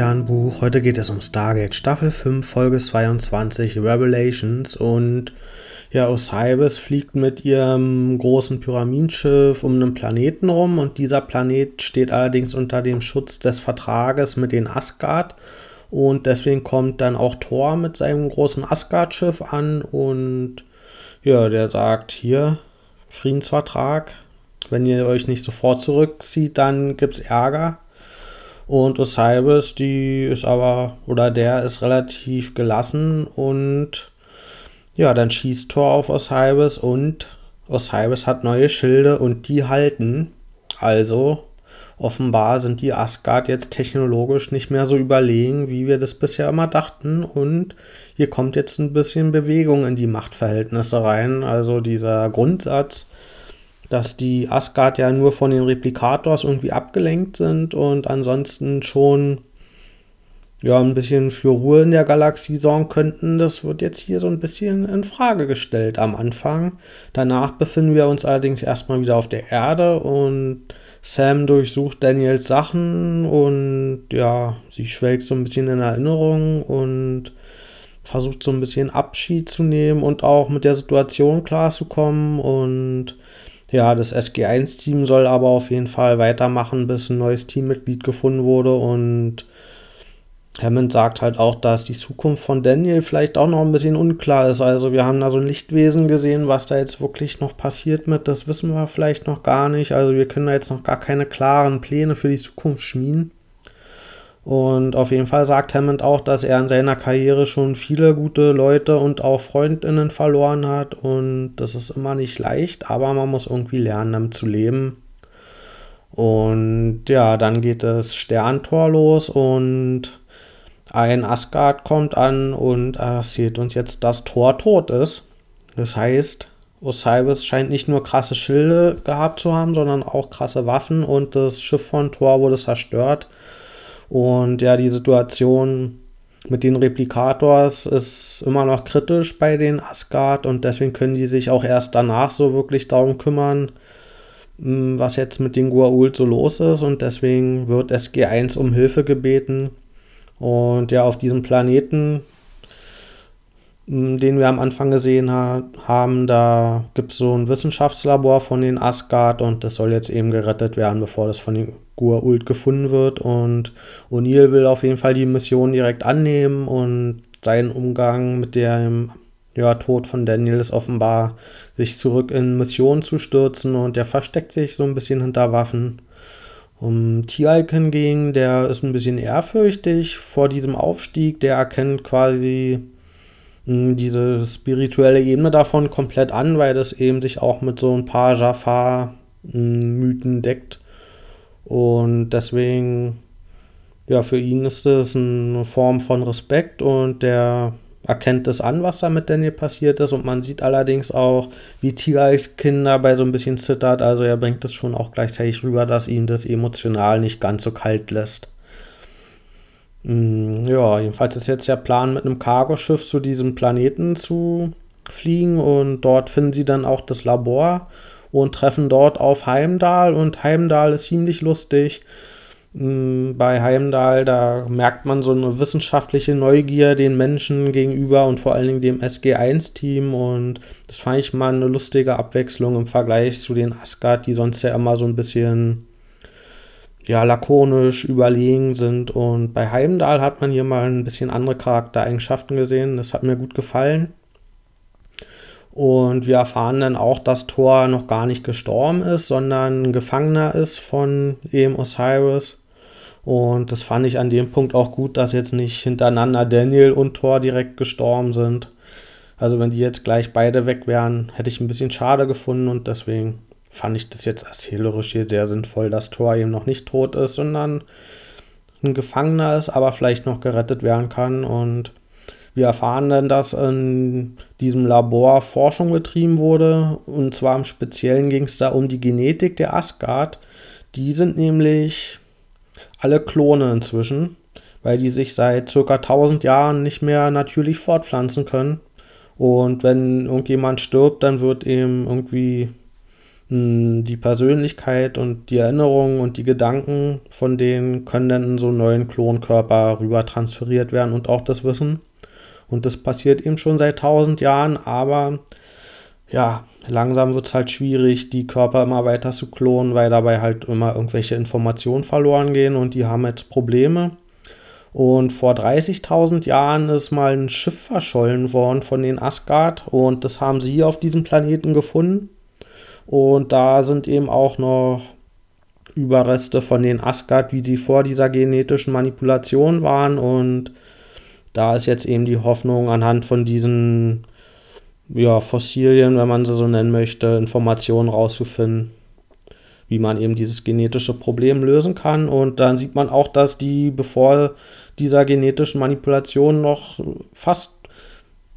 Sternbuch. Heute geht es um Stargate Staffel 5, Folge 22, Revelations. Und ja, Osiris fliegt mit ihrem großen Pyramidenschiff um einen Planeten rum. Und dieser Planet steht allerdings unter dem Schutz des Vertrages mit den Asgard. Und deswegen kommt dann auch Thor mit seinem großen Asgard-Schiff an. Und ja, der sagt hier, Friedensvertrag. Wenn ihr euch nicht sofort zurückzieht, dann gibt es Ärger. Und Osiris, die ist aber, oder der ist relativ gelassen und ja, dann schießt Thor auf Osiris und Osiris hat neue Schilde und die halten. Also offenbar sind die Asgard jetzt technologisch nicht mehr so überlegen, wie wir das bisher immer dachten. Und hier kommt jetzt ein bisschen Bewegung in die Machtverhältnisse rein. Also dieser Grundsatz, dass die Asgard ja nur von den Replikators irgendwie abgelenkt sind und ansonsten schon ja ein bisschen für Ruhe in der Galaxie sorgen könnten. Das wird jetzt hier so ein bisschen in Frage gestellt am Anfang. Danach befinden wir uns allerdings erstmal wieder auf der Erde und Sam durchsucht Daniels Sachen und ja, sie schwelgt so ein bisschen in Erinnerung und versucht so ein bisschen Abschied zu nehmen und auch mit der Situation klarzukommen und ja, das SG1-Team soll aber auf jeden Fall weitermachen, bis ein neues Teammitglied gefunden wurde. Und Hammond sagt halt auch, dass die Zukunft von Daniel vielleicht auch noch ein bisschen unklar ist. Also wir haben da so ein Lichtwesen gesehen, was da jetzt wirklich noch passiert mit, das wissen wir vielleicht noch gar nicht. Also wir können da jetzt noch gar keine klaren Pläne für die Zukunft schmieden. Und auf jeden Fall sagt Hammond auch, dass er in seiner Karriere schon viele gute Leute und auch Freundinnen verloren hat. Und das ist immer nicht leicht, aber man muss irgendwie lernen, damit zu leben. Und ja, dann geht das Sterntor los und ein Asgard kommt an und erzählt uns jetzt, dass Thor tot ist. Das heißt, Osiris scheint nicht nur krasse Schilde gehabt zu haben, sondern auch krasse Waffen und das Schiff von Thor wurde zerstört. Und ja, die Situation mit den Replikators ist immer noch kritisch bei den Asgard und deswegen können die sich auch erst danach so wirklich darum kümmern, hm, was jetzt mit den Gua'uld so los ist und deswegen wird SG1 um Hilfe gebeten. Und ja, auf diesem Planeten, hm, den wir am Anfang gesehen ha haben, da gibt es so ein Wissenschaftslabor von den Asgard und das soll jetzt eben gerettet werden, bevor das von den Gua'uld gefunden wird. Und O'Neill will auf jeden Fall die Mission direkt annehmen und seinen Umgang mit dem ja, Tod von Daniel ist offenbar, sich zurück in Missionen zu stürzen und der versteckt sich so ein bisschen hinter Waffen. Um Tialk hingegen, der ist ein bisschen ehrfürchtig vor diesem Aufstieg, der erkennt quasi hm, diese spirituelle Ebene davon komplett an, weil das eben sich auch mit so ein paar Jafar-Mythen deckt. Und deswegen, ja, für ihn ist es eine Form von Respekt und der erkennt es an, was da mit Daniel passiert ist. Und man sieht allerdings auch, wie Tigers Kinder bei so ein bisschen zittert. Also er bringt es schon auch gleichzeitig rüber, dass ihn das emotional nicht ganz so kalt lässt. Mm, ja, jedenfalls ist jetzt der Plan, mit einem Cargoschiff zu diesem Planeten zu fliegen und dort finden sie dann auch das Labor und treffen dort auf Heimdall und Heimdall ist ziemlich lustig. Mm, bei Heimdall, da merkt man so eine wissenschaftliche Neugier den Menschen gegenüber und vor allen Dingen dem SG1-Team und das fand ich mal eine lustige Abwechslung im Vergleich zu den Asgard, die sonst ja immer so ein bisschen ja, lakonisch überlegen sind und bei Heimdall hat man hier mal ein bisschen andere Charaktereigenschaften gesehen, das hat mir gut gefallen. Und wir erfahren dann auch, dass Thor noch gar nicht gestorben ist, sondern Gefangener ist von eben Osiris. Und das fand ich an dem Punkt auch gut, dass jetzt nicht hintereinander Daniel und Thor direkt gestorben sind. Also wenn die jetzt gleich beide weg wären, hätte ich ein bisschen schade gefunden und deswegen fand ich das jetzt erzählerisch hier sehr sinnvoll, dass Thor eben noch nicht tot ist, sondern ein Gefangener ist, aber vielleicht noch gerettet werden kann. Und wir erfahren dann, dass in diesem Labor Forschung betrieben wurde. Und zwar im Speziellen ging es da um die Genetik der Asgard. Die sind nämlich alle Klone inzwischen, weil die sich seit circa 1000 Jahren nicht mehr natürlich fortpflanzen können. Und wenn irgendjemand stirbt, dann wird eben irgendwie hm, die Persönlichkeit und die Erinnerungen und die Gedanken von denen können dann in so einen neuen Klonkörper rüber transferiert werden und auch das Wissen. Und das passiert eben schon seit tausend Jahren, aber ja, langsam wird es halt schwierig, die Körper immer weiter zu klonen, weil dabei halt immer irgendwelche Informationen verloren gehen und die haben jetzt Probleme. Und vor 30.000 Jahren ist mal ein Schiff verschollen worden von den Asgard und das haben sie hier auf diesem Planeten gefunden. Und da sind eben auch noch Überreste von den Asgard, wie sie vor dieser genetischen Manipulation waren. Und da ist jetzt eben die Hoffnung, anhand von diesen ja, Fossilien, wenn man sie so nennen möchte, Informationen rauszufinden, wie man eben dieses genetische Problem lösen kann. Und dann sieht man auch, dass die, bevor dieser genetischen Manipulation noch fast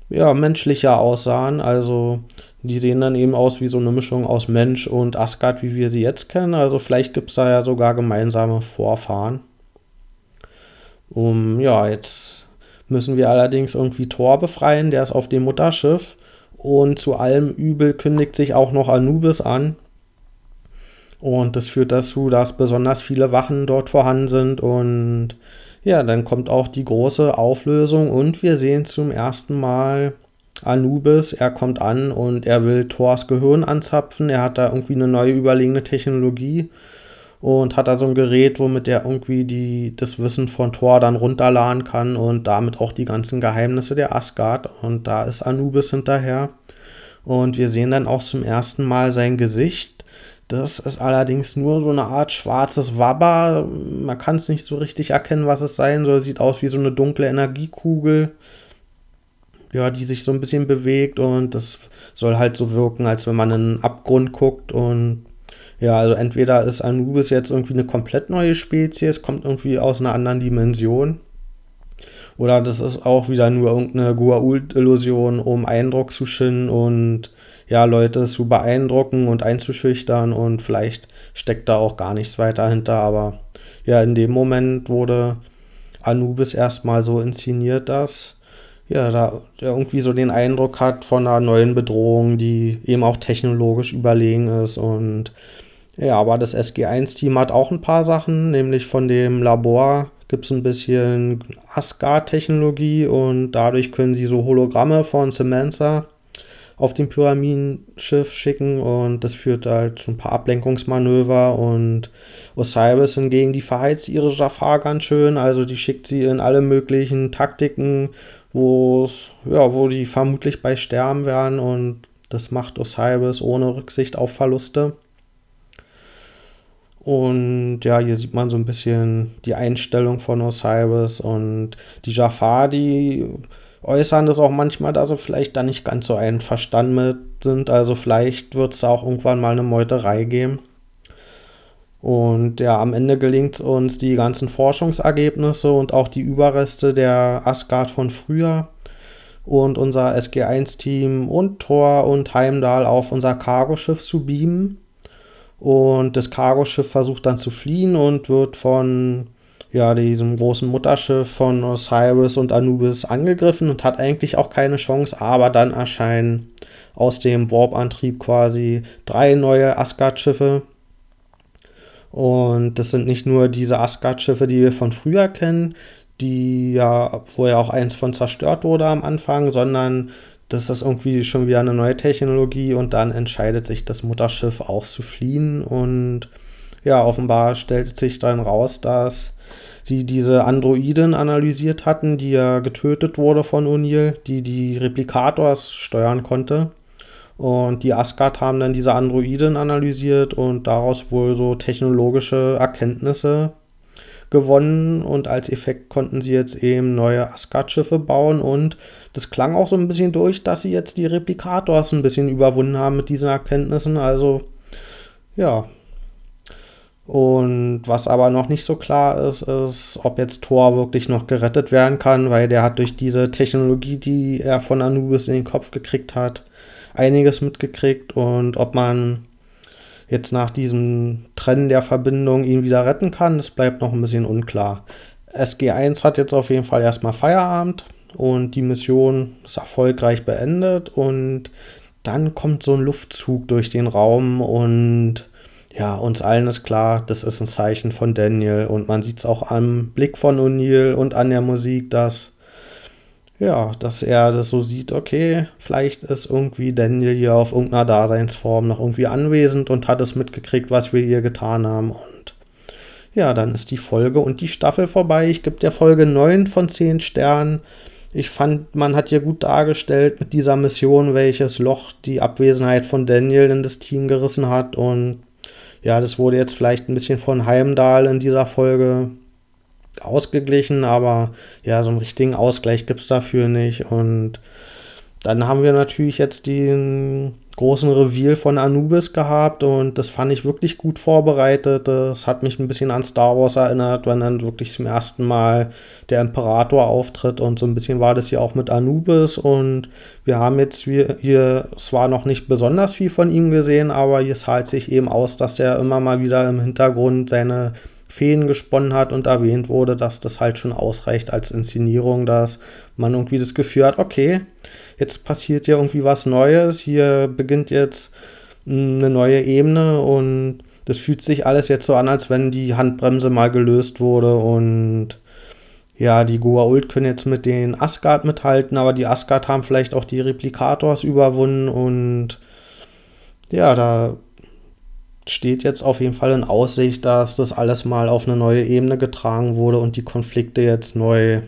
ja, menschlicher aussahen. Also die sehen dann eben aus wie so eine Mischung aus Mensch und Asgard, wie wir sie jetzt kennen. Also vielleicht gibt es da ja sogar gemeinsame Vorfahren. Um, ja, jetzt müssen wir allerdings irgendwie Thor befreien, der ist auf dem Mutterschiff. Und zu allem Übel kündigt sich auch noch Anubis an. Und das führt dazu, dass besonders viele Wachen dort vorhanden sind und ja, dann kommt auch die große Auflösung und wir sehen zum ersten Mal Anubis. Er kommt an und er will Thors Gehirn anzapfen. Er hat da irgendwie eine neue überlegene Technologie und hat da so ein Gerät, womit er irgendwie die, das Wissen von Thor dann runterladen kann und damit auch die ganzen Geheimnisse der Asgard. Und da ist Anubis hinterher. Und wir sehen dann auch zum ersten Mal sein Gesicht das ist allerdings nur so eine Art schwarzes Wabber. Man kann es nicht so richtig erkennen, was es sein soll. Sieht aus wie so eine dunkle Energiekugel, ja, die sich so ein bisschen bewegt und das soll halt so wirken, als wenn man in einen Abgrund guckt und ja, also entweder ist Anubis jetzt irgendwie eine komplett neue Spezies, kommt irgendwie aus einer anderen Dimension. Oder das ist auch wieder nur irgendeine Gua'uld-Illusion, um Eindruck zu schinden und ja, Leute zu beeindrucken und einzuschüchtern und vielleicht steckt da auch gar nichts weiter hinter, aber ja, in dem Moment wurde Anubis erstmal so inszeniert, dass ja, da irgendwie so den Eindruck hat von einer neuen Bedrohung, die eben auch technologisch überlegen ist und ja, aber das SG1-Team hat auch ein paar Sachen, nämlich von dem Labor gibt es ein bisschen Asgard-Technologie und dadurch können sie so Hologramme von Samantha auf dem Pyramidenschiff schicken und das führt halt zu ein paar Ablenkungsmanöver und Osiris hingegen, die verheizt ihre Jafar ganz schön, also die schickt sie in alle möglichen Taktiken, wo ja, wo die vermutlich bei sterben werden und das macht Osiris ohne Rücksicht auf Verluste. Und ja, hier sieht man so ein bisschen die Einstellung von Osiris und die Jafar, die äußern das auch manchmal, dass sie vielleicht da nicht ganz so einverstanden mit sind. Also vielleicht wird es auch irgendwann mal eine Meuterei geben. Und ja, am Ende gelingt es uns, die ganzen Forschungsergebnisse und auch die Überreste der Asgard von früher und unser SG1-Team und Thor und Heimdall auf unser Cargoschiff zu beamen. Und das Cargoschiff versucht dann zu fliehen und wird von ja, diesem großen Mutterschiff von Osiris und Anubis angegriffen und hat eigentlich auch keine Chance, aber dann erscheinen aus dem Warp-Antrieb quasi drei neue Asgard-Schiffe. Und das sind nicht nur diese Asgard-Schiffe, die wir von früher kennen, die ja, wo ja auch eins von zerstört wurde am Anfang, sondern das ist irgendwie schon wieder eine neue Technologie und dann entscheidet sich das Mutterschiff auch zu fliehen und ja, offenbar stellt sich dann raus, dass sie diese Androiden analysiert hatten, die ja getötet wurde von O'Neill, die die Replikators steuern konnte. Und die Asgard haben dann diese Androiden analysiert und daraus wohl so technologische Erkenntnisse gewonnen und als Effekt konnten sie jetzt eben neue Asgard-Schiffe bauen und das klang auch so ein bisschen durch, dass sie jetzt die Replikators ein bisschen überwunden haben mit diesen Erkenntnissen. Also ja, und was aber noch nicht so klar ist, ist, ob jetzt Thor wirklich noch gerettet werden kann, weil der hat durch diese Technologie, die er von Anubis in den Kopf gekriegt hat, einiges mitgekriegt und ob man jetzt nach diesem Trennen der Verbindung ihn wieder retten kann, das bleibt noch ein bisschen unklar. SG1 hat jetzt auf jeden Fall erstmal Feierabend und die Mission ist erfolgreich beendet und dann kommt so ein Luftzug durch den Raum und ja, uns allen ist klar, das ist ein Zeichen von Daniel und man sieht es auch am Blick von O'Neill und an der Musik, dass ja, dass er das so sieht, okay, vielleicht ist irgendwie Daniel hier auf irgendeiner Daseinsform noch irgendwie anwesend und hat es mitgekriegt, was wir hier getan haben. Und ja, dann ist die Folge und die Staffel vorbei. Ich gebe der Folge 9 von 10 Sternen. Ich fand, man hat hier gut dargestellt mit dieser Mission, welches Loch die Abwesenheit von Daniel in das Team gerissen hat. Und ja, das wurde jetzt vielleicht ein bisschen von Heimdall in dieser Folge ausgeglichen, aber ja, so einen richtigen Ausgleich gibt es dafür nicht. Und dann haben wir natürlich jetzt den großen Reveal von Anubis gehabt und das fand ich wirklich gut vorbereitet. Das hat mich ein bisschen an Star Wars erinnert, wenn dann wirklich zum ersten Mal der Imperator auftritt und so ein bisschen war das hier auch mit Anubis und wir haben jetzt hier zwar noch nicht besonders viel von ihm gesehen, aber hier zahlt sich eben aus, dass er immer mal wieder im Hintergrund seine Feen gesponnen hat und erwähnt wurde, dass das halt schon ausreicht als Inszenierung, dass man irgendwie das Gefühl hat, okay, jetzt passiert ja irgendwie was Neues, hier beginnt jetzt eine neue Ebene und das fühlt sich alles jetzt so an, als wenn die Handbremse mal gelöst wurde und ja, die Goa'uld können jetzt mit den Asgard mithalten, aber die Asgard haben vielleicht auch die Replikators überwunden und ja, da steht jetzt auf jeden Fall in Aussicht, dass das alles mal auf eine neue Ebene getragen wurde und die Konflikte jetzt neu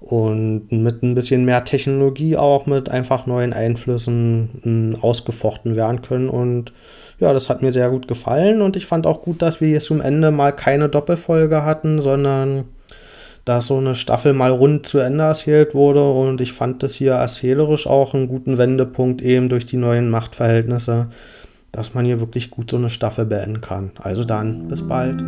und mit ein bisschen mehr Technologie auch mit einfach neuen Einflüssen ausgefochten werden können. Und ja, das hat mir sehr gut gefallen und ich fand auch gut, dass wir jetzt zum Ende mal keine Doppelfolge hatten, sondern dass so eine Staffel mal rund zu Ende erzählt wurde und ich fand das hier erzählerisch auch einen guten Wendepunkt eben durch die neuen Machtverhältnisse dass man hier wirklich gut so eine Staffel beenden kann. Also dann, bis bald.